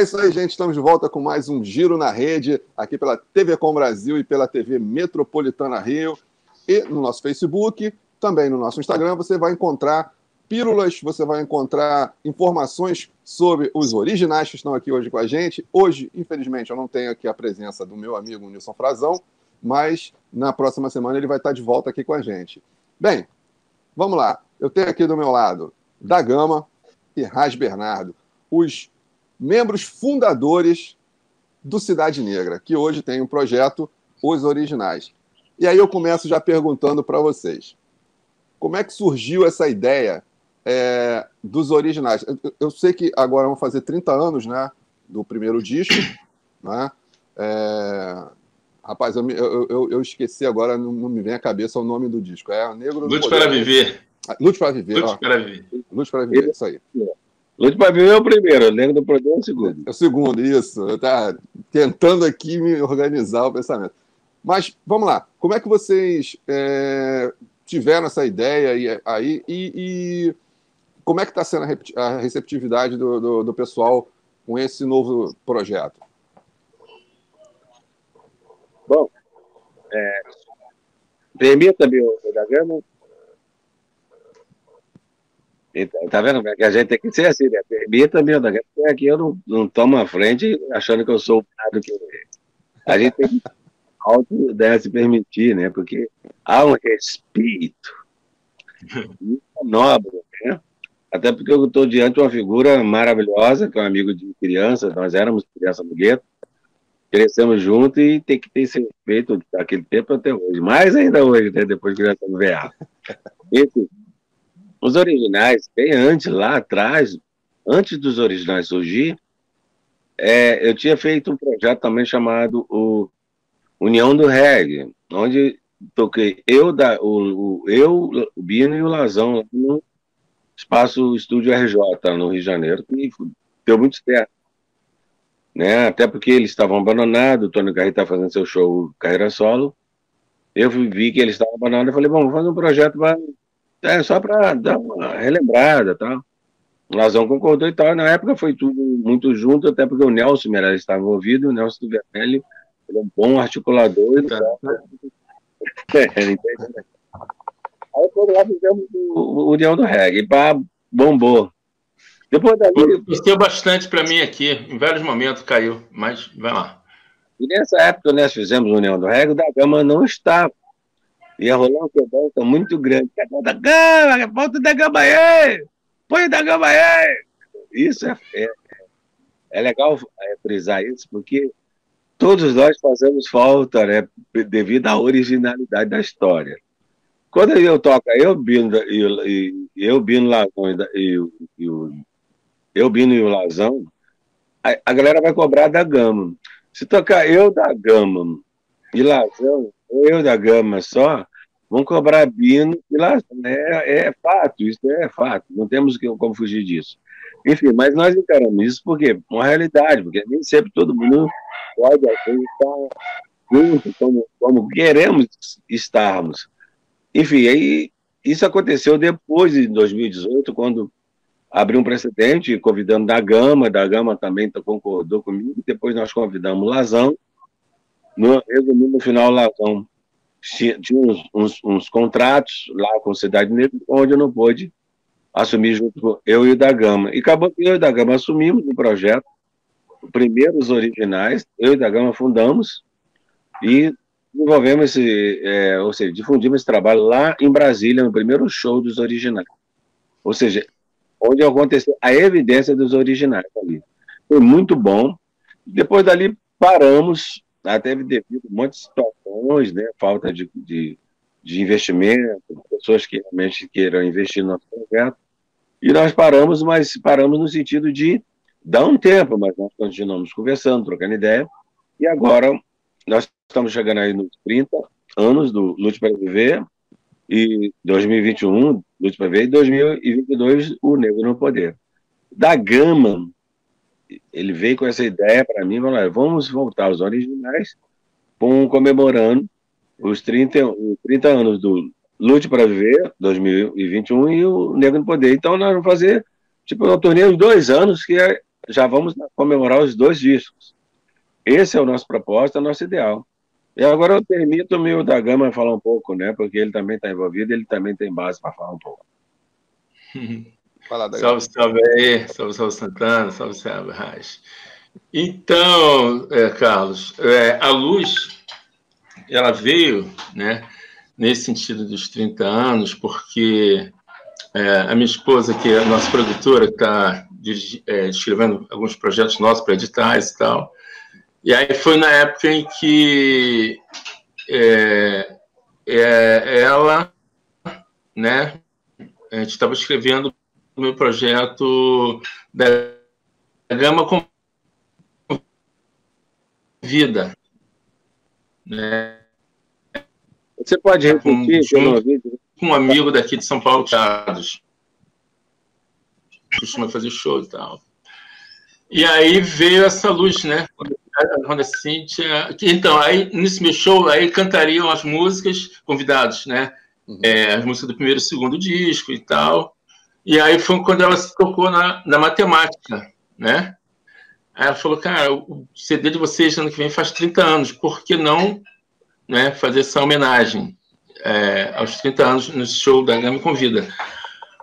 É isso aí, gente. Estamos de volta com mais um Giro na Rede, aqui pela TV Com Brasil e pela TV Metropolitana Rio. E no nosso Facebook, também no nosso Instagram, você vai encontrar pílulas, você vai encontrar informações sobre os originais que estão aqui hoje com a gente. Hoje, infelizmente, eu não tenho aqui a presença do meu amigo Nilson Frazão, mas na próxima semana ele vai estar de volta aqui com a gente. Bem, vamos lá. Eu tenho aqui do meu lado da Gama e Raz Bernardo, os membros fundadores do Cidade Negra, que hoje tem o um projeto Os Originais. E aí eu começo já perguntando para vocês: como é que surgiu essa ideia é, dos originais? Eu, eu, sei que agora vão fazer 30 anos né, do primeiro disco. Né? É, rapaz, eu, eu, eu, esqueci agora, não, não, me vem à cabeça o nome do disco. É Negro Lute para Viver. Lute para Viver. Lute para Viver. Lute para Viver, isso aí. Lute para Viver é o primeiro, o Negro do Poder é o segundo. É o segundo, isso. Eu tá tentando aqui me organizar o pensamento. Mas vamos lá, como é que vocês é, tiveram essa ideia aí e, e como é que está sendo a receptividade do, do, do, pessoal com esse novo projeto? Bom, é, permita-me, da Gama, então, tá vendo? É que a gente tem que ser assim, né? Permita-me, aqui eu não, não tomo a frente achando que eu sou o do que a gente tem que deve se permitir, né? Porque há um respeito nobre, né? Até porque eu estou diante de uma figura maravilhosa, que é um amigo de criança, nós éramos criança no gueto, crescemos juntos e tem que ter esse respeito daquele tempo até hoje. Mais ainda hoje, né? Depois que nós estamos VA. Enfim, os originais, bem antes, lá atrás, antes dos originais surgir, é, eu tinha feito um projeto também chamado o União do Reggae, onde toquei eu, da, o, o, eu, o Bino e o Lazão no espaço Estúdio RJ, no Rio de Janeiro, que deu muito certo. Né? Até porque eles estavam abandonados, o Tony Carreira está fazendo seu show carreira solo. Eu vi que eles estavam abandonados, eu falei, bom, vamos fazer um projeto para é, só para dar uma relembrada, tá? O Lazão concordou e tal. Na época foi tudo muito junto, até porque o Nelson Meirelles estava envolvido, o Nelson do Vermelho ele é um bom articulador. Então, é, Aí quando lá fizemos o União do Reggae, pá, bombou. Depois dali. Custou bastante para mim aqui, em vários momentos caiu, mas vai lá. E nessa época nós fizemos União do Reggae, o da Gama não estava. Ia rolar um quebranto muito grande. Cadê da Gama? Volta da Gama aí! Põe da Gama aí! Isso é, é, é legal é, frisar isso, porque todos nós fazemos falta, né, devido à originalidade da história. Quando eu toco eu, Bino, e, eu, Bino Lazão e, e, o, eu, Bino e o Lazão, a, a, galera vai cobrar da gama. Se tocar eu da gama e Lazão, eu da gama só, vão cobrar Bino e Lazão. É, é fato, isso é fato. Não temos como fugir disso. Enfim, mas nós encaramos isso porque é uma realidade, porque nem sempre todo mundo pode estar junto como, como queremos estarmos. Enfim, aí isso aconteceu depois de 2018, quando abriu um precedente, convidando da Gama, da Gama também concordou comigo, depois nós convidamos o Lazão, no, resumindo, no final, o Lazão tinha uns, uns, uns, contratos lá com a Cidade Negra, onde eu não pude assumir junto com eu e o da Gama. E acabou que eu e o da Gama assumimos o projeto, primeiro os originais, eu e da Gama fundamos e desenvolvemos esse, é, ou seja, difundimos esse trabalho lá em Brasília, no primeiro show dos originais. Ou seja, onde aconteceu a evidência dos originais ali. Foi muito bom. Depois dali paramos, até devido a um monte de situações, né, falta de, de, de investimento, pessoas que realmente queiram investir no nosso projeto. E nós paramos, mas paramos no sentido de Dá um tempo, mas nós continuamos conversando, trocando ideia. E agora nós estamos chegando aí nos 30 anos do Lute para Viver, e 2021, Lute para Viver, e 2022, o Negro no Poder. Da Gama, ele veio com essa ideia para mim, falou, vamos voltar aos originais, com, comemorando os 30, os 30 anos do Lute para Viver, 2021, e o Negro no Poder. Então, nós vamos fazer, tipo, uma turnê de dois anos, que é já vamos comemorar os dois discos. Esse é o nosso propósito, é o nosso ideal. E agora eu permito o meu da Gama falar um pouco, né? Porque ele também está envolvido, ele também tem base para falar um pouco. Fala, salve, salve aí, salve, salve Santana, salve, salve Raiz. Então, é, Carlos, é, a luz, ela veio, né, nesse sentido dos 30 anos, porque é, a minha esposa, que é a nossa produtora, está é, escrevendo alguns projetos nossos para editais e tal, e aí foi na época em que é, é, ela, né, a gente estava escrevendo o meu projeto da Gama com Vida. Né? Você pode repetir? Com, com um amigo daqui de São Paulo, Chados. Costuma fazer show e tal. E aí veio essa luz, né? Quando a Cíntia. Então, aí nesse meu show, aí cantariam as músicas, convidados, né? Uhum. É, as músicas do primeiro e segundo disco e tal. E aí foi quando ela se tocou na, na matemática, né? Aí ela falou, cara, o CD de vocês ano que vem faz 30 anos, por que não né, fazer essa homenagem é, aos 30 anos no show da Gama Convida?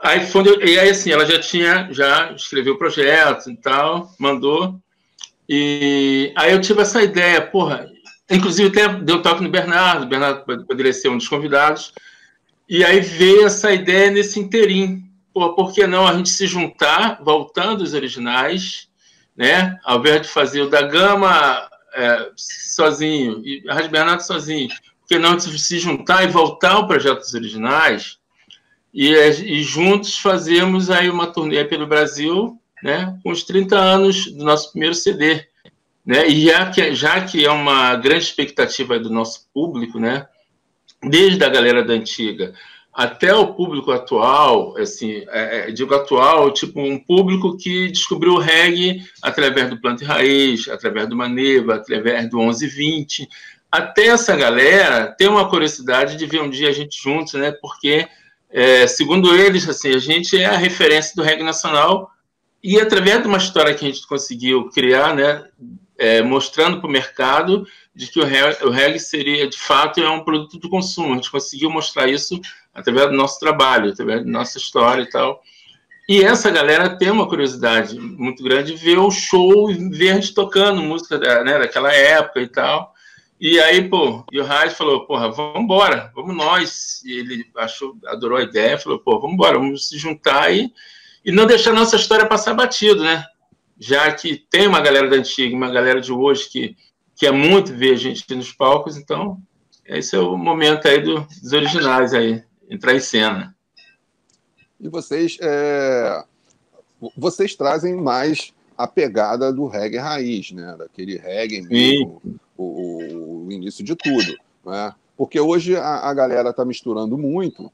Aí foi, e aí assim, ela já tinha, já escreveu o projeto e tal, mandou, e aí eu tive essa ideia, porra, inclusive até deu toque no Bernardo, o Bernardo poderia ser um dos convidados, e aí veio essa ideia nesse interim, pô, por que não a gente se juntar, voltando os originais, né? Ao invés de fazer o da Gama é, sozinho e Rádio Bernardo sozinho, por que não se juntar e voltar ao projeto dos originais e, e juntos fazemos aí uma turnê pelo Brasil, né? Com os 30 anos do nosso primeiro CD, né? E já que, já que é uma grande expectativa do nosso público, né? Desde a galera da antiga até o público atual, assim, é, é, digo atual, tipo um público que descobriu o reggae através do Planta e Raiz, através do Maneva, através do 1120. Até essa galera tem uma curiosidade de ver um dia a gente juntos, né? Porque, é, segundo eles, assim, a gente é a referência do reggae nacional e através de uma história que a gente conseguiu criar, né? É, mostrando para o mercado de que o reggae, o reggae seria, de fato, é um produto de consumo. A gente conseguiu mostrar isso através do nosso trabalho, através da nossa história e tal. E essa galera tem uma curiosidade muito grande de ver o show e ver a gente tocando música né, daquela época e tal. E aí, pô, e o Raj falou, porra, vamos embora, vamos nós. E ele achou, adorou a ideia, falou, pô, vamos embora, vamos se juntar e, e não deixar nossa história passar batido, né? Já que tem uma galera da antiga, uma galera de hoje que quer muito ver a gente nos palcos, então esse é o momento aí do, dos originais aí entrar em cena. E vocês, é... vocês trazem mais a pegada do reggae raiz, né? Daquele reggae mesmo, o, o, início de tudo, né? Porque hoje a, a galera está misturando muito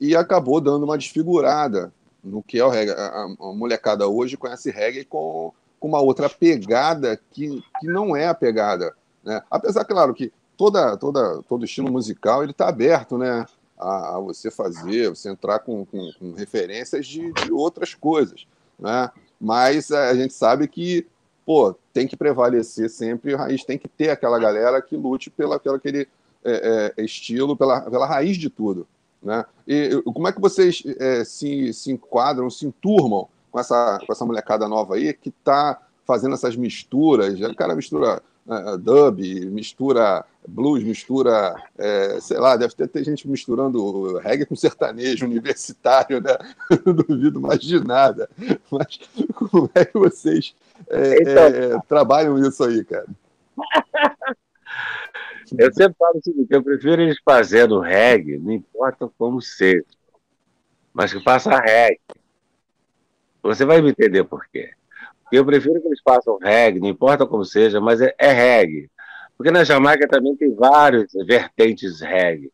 e acabou dando uma desfigurada no que é o reggae. A, a molecada hoje conhece reggae com, com uma outra pegada que, que não é a pegada, né? Apesar, claro, que toda, toda, todo estilo musical ele está aberto, né? A, a você fazer, você entrar com, com, com referências de, de, outras coisas, né? Mas a gente sabe que, pô, tem que prevalecer sempre a raiz, tem que ter aquela galera que lute pela, aquele é, é, estilo, pela, pela raiz de tudo, né? E como é que vocês é, se, se enquadram, se enturmam com essa, com essa molecada nova aí que está fazendo essas misturas? Cara mistura uh, dub, mistura blues, mistura, é, sei lá, deve ter, ter, gente misturando reggae com sertanejo universitário, né? Não duvido mais de nada. Mas como é que vocês é, então, é, trabalham isso aí, cara? Eu sempre falo o seguinte, eu prefiro eles fazendo reggae, não importa como seja, mas que faça reggae. Você vai me entender por quê. Eu prefiro que eles façam reggae, não importa como seja, mas é, é reggae. Porque na Jamaica também tem vários vertentes reggae.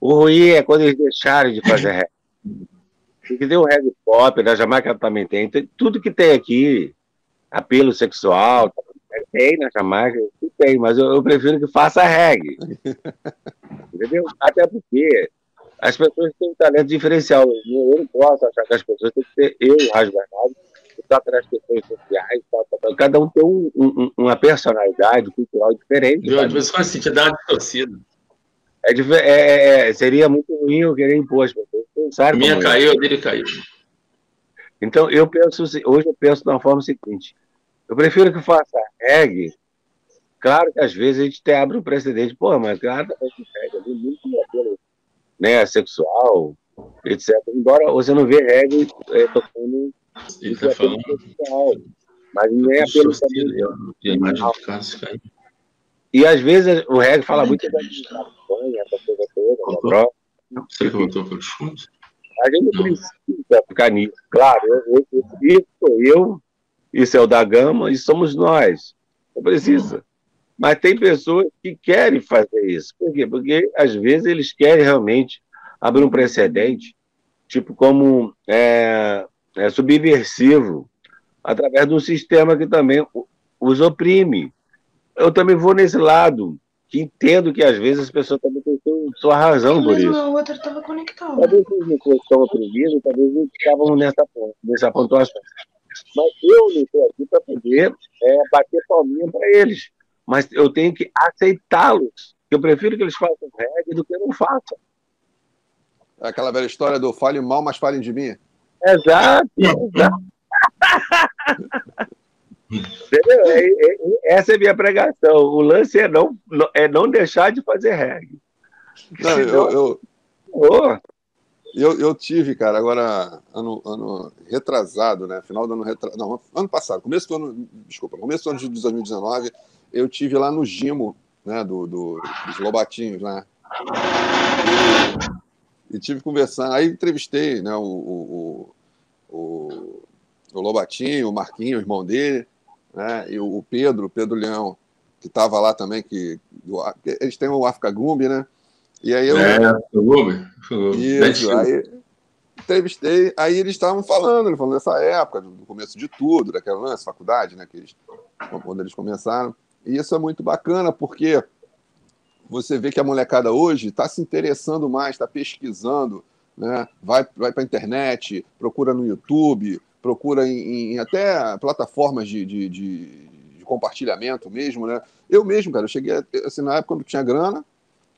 O ruim é quando eles deixarem de fazer reggae. Porque tem o reggae pop, na Jamaica também tem. tem tudo que tem aqui, apelo sexual, tem na Jamaica, tem, mas eu, eu prefiro que faça reggae. Entendeu? Até porque as pessoas têm um talento diferencial. Eu não posso achar que as pessoas têm que ter, eu o Rádio Bernardo, toca nas questões sociais, toca, cada um tem um, um, uma personalidade cultural diferente. Eu, de vez em quando senti dar uma distorcida. É, é, é, seria muito ruim eu querer impor as pessoas. Minha caiu, a dele caiu. Então, eu penso, hoje eu penso da forma seguinte: eu prefiro que faça reggae. Claro que às vezes a gente até abre um precedente, pô, mas claro, reggae ali muito apelo né, sexual, etc. Embora você não vê reggae é, tocando Ele tá falando. Sexual, mas nem é apelo também. E às vezes o reggae fala muito da campanha, essa coisa toda, da Será que voltou para os fundos? A gente não. precisa ficar nisso. Claro, eu, eu, isso sou eu, isso é o da Gama, e somos nós. Não precisa. Mas tem pessoas que querem fazer isso. Por quê? Porque às vezes eles querem realmente abrir um precedente, tipo como é, é subversivo, através de um sistema que também os oprime. Eu também vou nesse lado que entendo que às vezes as pessoas também têm sua razão por isso. O outro estava conectado. Talvez eles não estão oprimidos, talvez eles estavam nessa, nessa pontuação. Mas eu não estou aqui para poder é, bater palminha para eles. Mas eu tenho que aceitá-los. Eu prefiro que eles façam reggae do que não façam. É aquela velha história do fale mal, mas falem de mim. Exato, exato. Entendeu? É, é, essa é minha pregação. O lance é não, é não deixar de fazer reggae. Não, eu, eu, oh. eu, eu, tive, cara, agora, ano, ano retrasado, né? Final do ano retrasado. Não, ano passado, começo do ano. Desculpa, começo do ano de 2019, eu tive lá no Gimo, né? Do, do dos Lobatinhos, né? E, e tive conversando. Aí entrevistei, né? O, o, o, o Lobatinho, o Marquinho, o irmão dele né? E o Pedro, Pedro Leão, que estava lá também, que do, eles têm o África Gumbi, né? E aí eu. É, Gumbi. Isso, aí entrevistei, aí eles estavam falando, ele falando dessa época, do começo de tudo, daquela lance, faculdade, né? Que eles, quando eles começaram. E isso é muito bacana, porque você vê que a molecada hoje está se interessando mais, está pesquisando, né? vai, vai para a internet, procura no YouTube, procura em, em até plataformas de, de, de, de, compartilhamento mesmo, né? Eu mesmo, cara, eu cheguei assim, na época quando tinha grana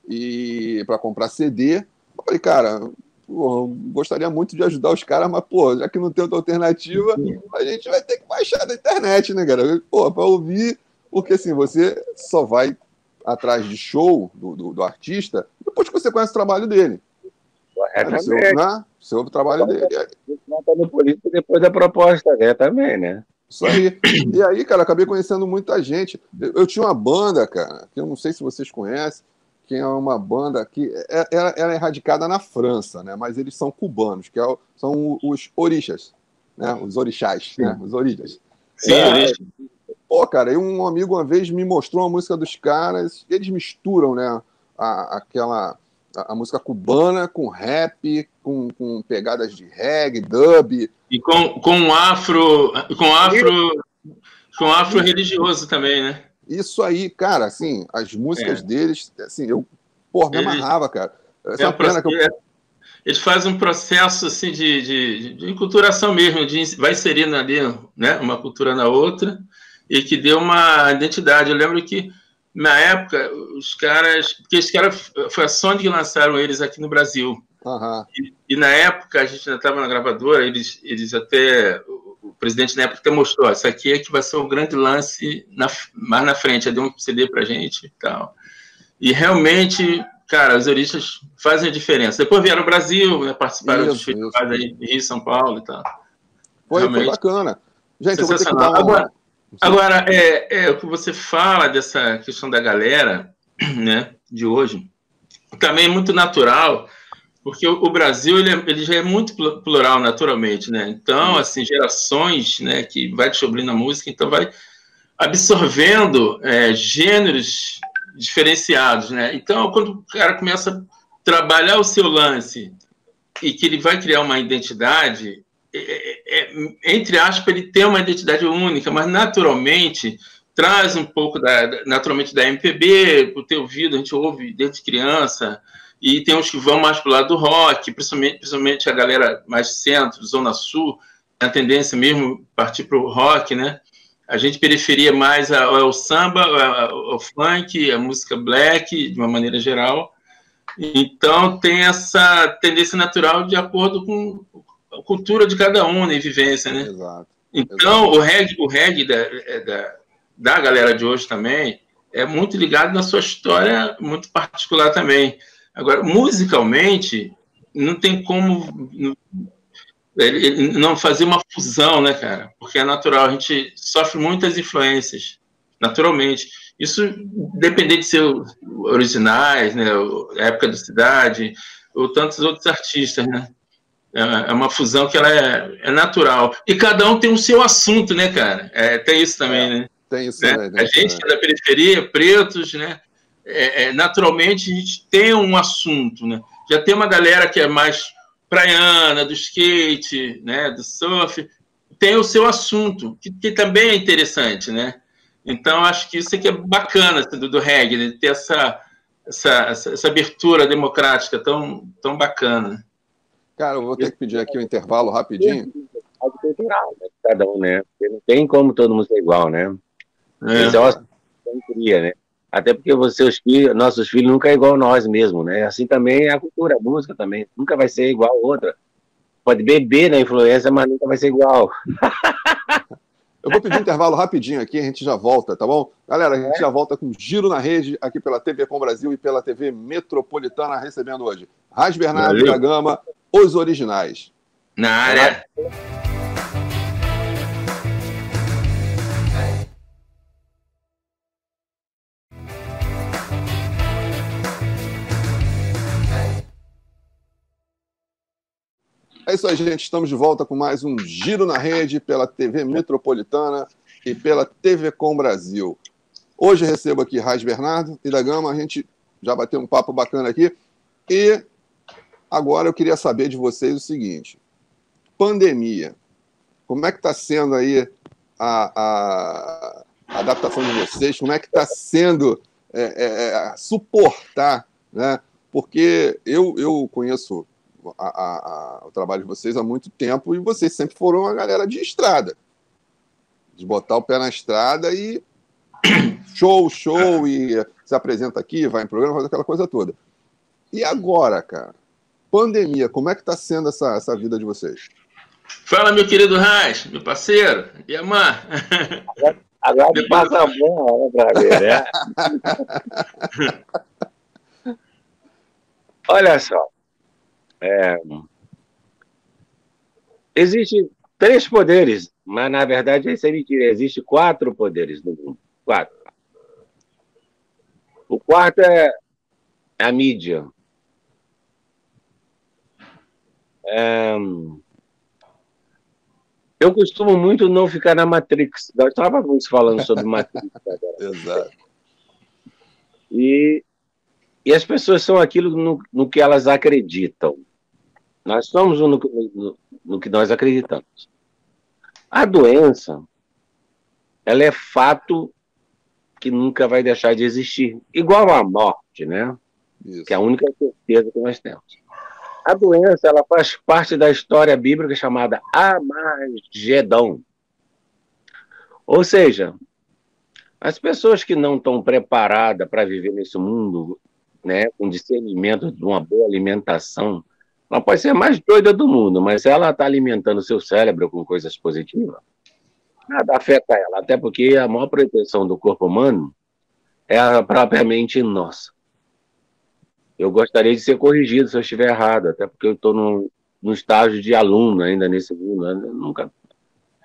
e para comprar CD, eu falei, cara, pô, gostaria muito de ajudar os caras, mas, pô, já que não tem outra alternativa, a gente vai ter que baixar da internet, né, cara? Pô, para ouvir, porque assim, você só vai atrás de show do, do, do artista depois que você conhece o trabalho dele. É, né? Seu, né? Seu trabalho dele. Vota no político depois da proposta, né? Também, né? Isso aí. E aí, cara, acabei conhecendo muita gente. Eu, eu, tinha uma banda, cara, que eu não sei se vocês conhecem, que é uma banda que é, ela, ela é radicada na França, né? Mas eles são cubanos, que é, são os orixas, né? Os orixás, né? Os orixas. Sim, é, Pô, cara, e um amigo uma vez me mostrou uma música dos caras, eles misturam, né? A, aquela a, a, música cubana com rap, com, com pegadas de reggae, dub. E com, com afro, com afro, com afro religioso também, né? Isso aí, cara, assim, as músicas é. deles, assim, eu, porra, me amarrava, cara. Essa é, é pena que eu... Eles fazem um processo assim de, de, de enculturação mesmo, de, vai inserindo ali né, uma cultura na outra, e que deu uma identidade. Eu lembro que na época, os caras. Porque esse cara foi a Sony que lançaram eles aqui no Brasil. Uhum. E, e, na época, a gente ainda estava na gravadora, eles, eles até. O, o presidente na época até mostrou: isso aqui é que vai ser um grande lance na, mais na frente. Aí deu um CD pra gente e tal. E realmente, cara, os oristas fazem a diferença. Depois vieram ao Brasil, né, participaram isso, dos festivais aí em Rio, São Paulo e tal. Foi, foi bacana. Gente, eu vou ter que dar uma... Agora, Agora, é, é, o que você fala dessa questão da galera né, de hoje, também é muito natural, porque o, o Brasil ele, é, ele, já é muito plural naturalmente, né? Então, assim, gerações né, que vai descobrindo a música, então vai absorvendo é, gêneros diferenciados, né? Então, quando o cara começa a trabalhar o seu lance e que ele vai criar uma identidade, é, é, é, entre aspas, ele tem uma identidade única, mas naturalmente traz um pouco da, naturalmente da MPB, por ter ouvido, a gente ouve desde criança, e tem uns que vão mais para o lado do rock, principalmente, principalmente a galera mais centro, zona sul, a tendência mesmo partir para o rock, né? A gente periferia mais ao, samba, ao, funk, a música black, de uma maneira geral. Então, tem essa tendência natural de acordo com cultura de cada um né, e vivência, né? Exato. Então, Exato. o reggae, o reggae da, é, da, da galera de hoje também é muito ligado na sua história muito particular também. Agora, musicalmente, não tem como não fazer uma fusão, né, cara? Porque é natural, a gente sofre muitas influências, naturalmente. Isso depende de ser originais, né, a época da cidade, ou tantos outros artistas, né? É, é uma fusão que ela é, é natural. E cada um tem o seu assunto, né, cara? É, tem isso também, é, né? Tem isso né? também. A gente é da periferia, pretos, né? É, é, naturalmente a gente tem um assunto, né? Já tem uma galera que é mais praiana, do skate, né, do surf, tem o seu assunto, que, que também é interessante, né? Então, acho que isso aqui é bacana assim, do, do reggae, né? ter essa, essa, essa, abertura democrática tão, tão bacana. Cara, eu vou ter que pedir aqui um intervalo rapidinho. Cultural, né? Cada um, né? Porque não tem como todo mundo ser igual, né? É. Isso é uma cria, né? Até porque você, os filhos, nossos filhos nunca é igual a nós mesmos, né? Assim também é a cultura, a música também. Nunca vai ser igual a outra. Pode beber na influência, mas nunca vai ser igual. Eu vou pedir um intervalo rapidinho aqui, a gente já volta, tá bom? Galera, a gente é. já volta com Giro na Rede, aqui pela TV Com Brasil e pela TV Metropolitana, recebendo hoje Raz Bernardo da Gama, os originais. Na área. É isso aí, gente. Estamos de volta com mais um Giro na Rede pela TV Metropolitana e pela TV Com Brasil. Hoje recebo aqui Raiz Bernardo e da Gama. A gente já bateu um papo bacana aqui. E agora eu queria saber de vocês o seguinte: pandemia. Como é que está sendo aí a, a, adaptação de vocês? Como é que está sendo é, é, é, suportar, né? Porque eu, eu conheço a, a, o trabalho de vocês há muito tempo e vocês sempre foram uma galera de estrada. De botar o pé na estrada e show, show, e se apresenta aqui, vai em programa, faz aquela coisa toda. E agora, cara? Pandemia, como é que está sendo essa, essa vida de vocês? Fala, meu querido Raiz, meu parceiro, e Amar. Agora, agora me passa a mão, né, pra ver, né? Olha só, é, existe três poderes, mas na verdade isso é mentira. Existe quatro poderes no mundo. Quatro. O quarto é a mídia. É, eu costumo muito não ficar na Matrix. Nós estávamos falando sobre Matrix agora. Exato. E, e as pessoas são aquilo no, no que elas acreditam. Nós somos no, no, no que nós acreditamos. A doença, ela é fato que nunca vai deixar de existir. Igual a morte, né? Isso. Que é a única certeza que nós temos. A doença, ela faz parte da história bíblica chamada Amagedon. Ou seja, as pessoas que não estão preparadas para viver nesse mundo, né, com discernimento de uma boa alimentação, ela pode ser a mais doida do mundo, mas se ela está alimentando seu cérebro com coisas positivas, nada afeta ela, até porque a maior proteção do corpo humano é a propriamente nossa. Eu gostaria de ser corrigido se eu estiver errado, até porque eu estou no, estágio de aluno ainda nesse mundo, eu nunca,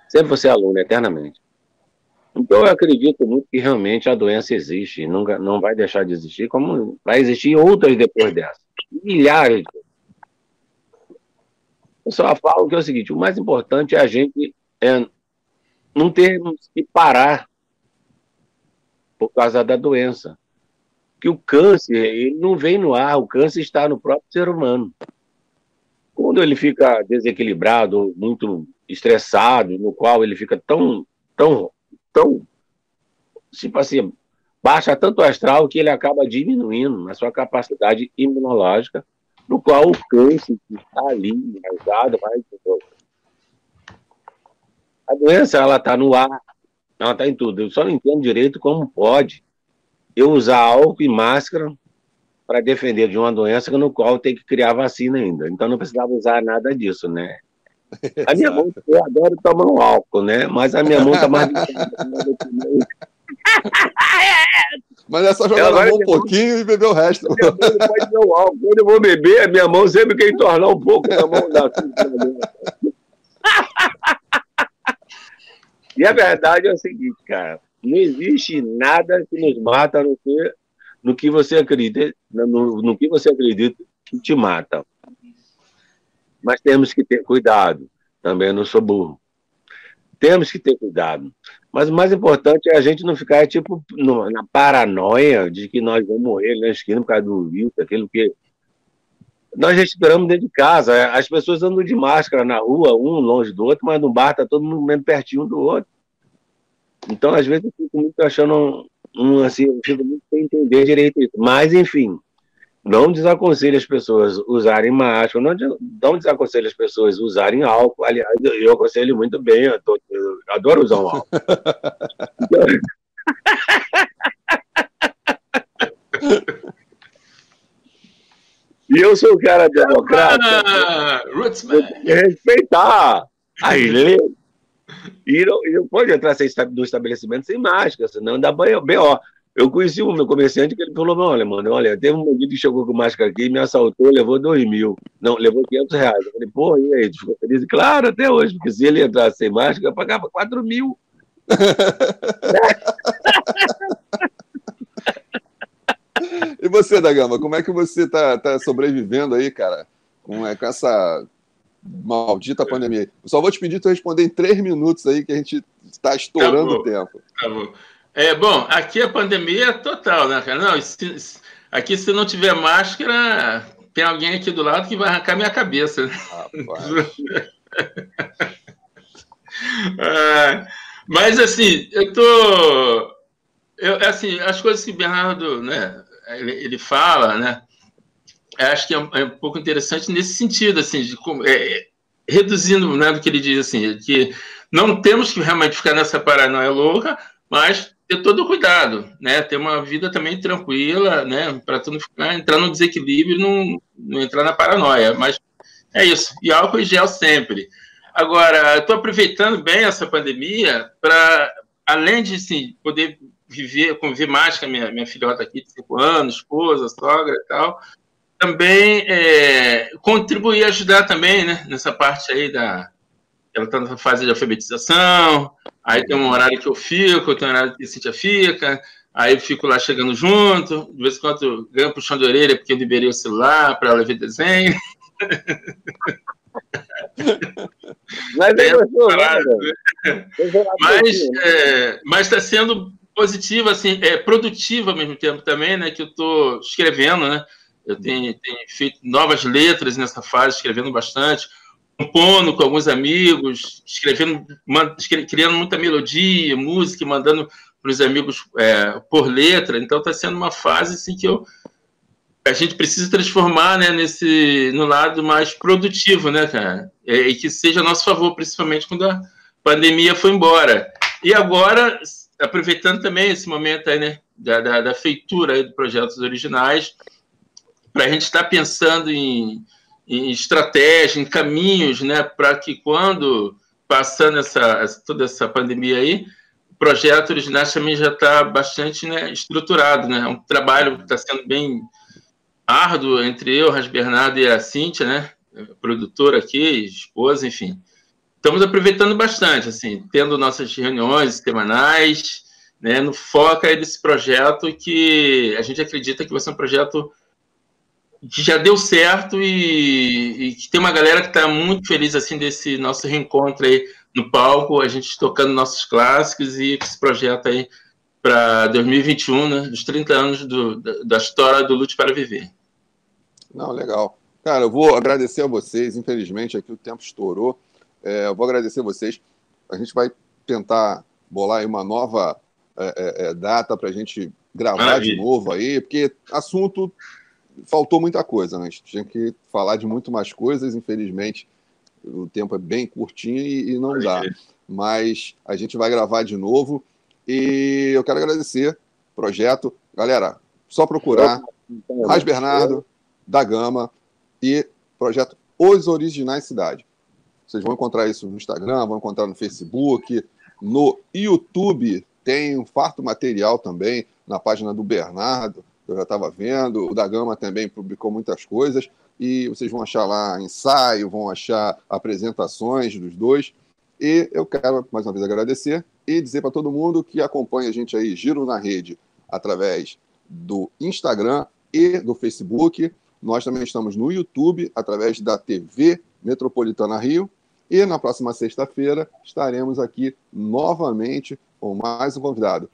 sempre vou ser aluno eternamente. Então eu acredito muito que realmente a doença existe, nunca, não vai deixar de existir, como vai existir outras depois dessa, milhares eu só falo que é o seguinte: o mais importante é a gente é, não termos que parar por causa da doença. Que o câncer, ele não vem no ar, o câncer está no próprio ser humano. Quando ele fica desequilibrado, muito estressado, no qual ele fica tão, tão, tão, tipo assim, baixa tanto astral que ele acaba diminuindo a sua capacidade imunológica no qual o câncer está ali, enraizado, mais doença, ela está no ar, ela está em tudo. Eu só não entendo direito como pode eu usar álcool e máscara para defender de uma doença no qual tem que criar vacina ainda. Então não precisava usar nada disso, né? A minha mão, eu adoro tomar um álcool, né? Mas a minha mão tá mais. Mas é só jogar na mão um pouquinho e beber o resto. Minha mão pode beber o álcool. Quando eu vou beber, a minha mão sempre quer entornar um pouco na mão da E a verdade é o seguinte, cara. Não existe nada que nos mata no que, no que você acredita, no, no que você acredita que te mata. Mas temos que ter cuidado. Também não sou burro. Temos que ter cuidado. Mas o mais importante é a gente não ficar tipo na paranoia de que nós vamos morrer na esquina por causa do vírus, aquilo que nós respiramos dentro de casa. As pessoas andam de máscara na rua, um longe do outro, mas no bar está todo mundo pertinho do outro. Então, às vezes, eu fico muito achando um, assim, eu fico muito sem entender direito isso. Mas, enfim, não desaconselho as pessoas usarem máscara, não, não desaconselho as pessoas usarem álcool. Aliás, eu aconselho muito bem, eu, tô, eu adoro usar um álcool. Então... e eu sou um cara democrata. Ah, respeitar a lei e não, e não pode entrar sem, no estabelecimento sem máscara, senão dá B.O. Eu conheci um meu comerciante que ele falou: olha, mano, olha, teve um bandido que chegou com máscara aqui, me assaltou, levou dois mil. Não, levou 500 reais. Eu falei: porra, e aí? Tu ficou feliz? Claro, até hoje, porque se ele entrasse sem máscara, pagava 4 mil. e você, Dagama, como é que você tá, tá sobrevivendo aí, cara? Com, é, com essa Maldita pandemia. Eu só vou te pedir para responder em três minutos aí, que a gente está estourando o tempo. Acabou. É, bom, aqui a pandemia é total, né, cara? Não, se, aqui se não tiver máscara, tem alguém aqui do lado que vai arrancar minha cabeça. é, mas assim, eu tô. Eu, assim, as coisas que o Bernardo, né, ele, ele fala, né? Acho que é um, é um, pouco interessante nesse sentido, assim, de como, é, reduzindo né, do que ele diz, assim, que não temos que realmente ficar nessa paranoia louca, mas ter todo o cuidado, né, ter uma vida também tranquila, né, para tu não ficar, entrar no desequilíbrio não, não entrar na paranoia, mas é isso, e álcool e gel sempre. Agora, estou aproveitando bem essa pandemia para, além de assim, poder viver, conviver mais com a minha, minha filhota aqui de cinco anos, esposa, sogra e tal, também é, contribuir, ajudar também, né, nessa parte aí da. Ela está na fase de alfabetização, aí tem um horário que eu fico, tem um horário que a Cintia fica, aí eu fico lá chegando junto, de vez em quando ganho puxão de orelha porque eu liberei o celular para ela ver desenho. Mas é Mas é, mas está sendo positiva, assim, é produtiva ao mesmo tempo também, né? Que eu estou escrevendo, né? Eu tenho, tenho, feito novas letras nessa fase, escrevendo bastante, compondo com alguns amigos, escrevendo, criando muita melodia, música, mandando para os amigos é, por letra. Então está sendo uma fase assim que eu a gente precisa transformar, né, nesse no lado mais produtivo, né, cara, e, e que seja a nosso favor, principalmente quando a pandemia foi embora. E agora, aproveitando também esse momento aí, né, da, da, da feitura aí de projetos originais, para a gente estar tá pensando em, em, estratégia, em caminhos, né, para que quando passando essa, toda essa pandemia aí, o projeto original também já está bastante né, estruturado, né, é um trabalho que está sendo bem árduo entre eu, Ras Bernardo e a Cíntia, né, produtora aqui, esposa, enfim. Estamos aproveitando bastante, assim, tendo nossas reuniões semanais, né, no foco aí desse projeto que a gente acredita que vai ser um projeto que já deu certo e, e que tem uma galera que está muito feliz assim desse nosso reencontro aí no palco, a gente tocando nossos clássicos e esse projeto aí para 2021, né, dos 30 anos do, da, da, história do Lute para Viver. Não, legal. Cara, eu vou agradecer a vocês, infelizmente aqui o tempo estourou, é, eu vou agradecer a vocês, a gente vai tentar bolar aí uma nova é, é, é data para a gente gravar Maravilha. de novo aí, porque assunto faltou muita coisa, né? A gente tinha que falar de muito mais coisas, infelizmente o tempo é bem curtinho e, e não dá. mas a gente vai gravar de novo. E eu quero agradecer projeto. Galera, só procurar Raiz Bernardo, da Gama e projeto Os Originais Cidade. Vocês vão encontrar isso no Instagram, vão encontrar no Facebook, no YouTube. Tem um farto material também na página do Bernardo, eu já estava vendo. O da Gama também publicou muitas coisas. E vocês vão achar lá ensaio, vão achar apresentações dos dois. E eu quero mais uma vez agradecer e dizer para todo mundo que acompanha a gente aí, Giro na Rede, através do Instagram e do Facebook. Nós também estamos no YouTube, através da TV Metropolitana Rio. E na próxima sexta-feira estaremos aqui novamente com mais um convidado.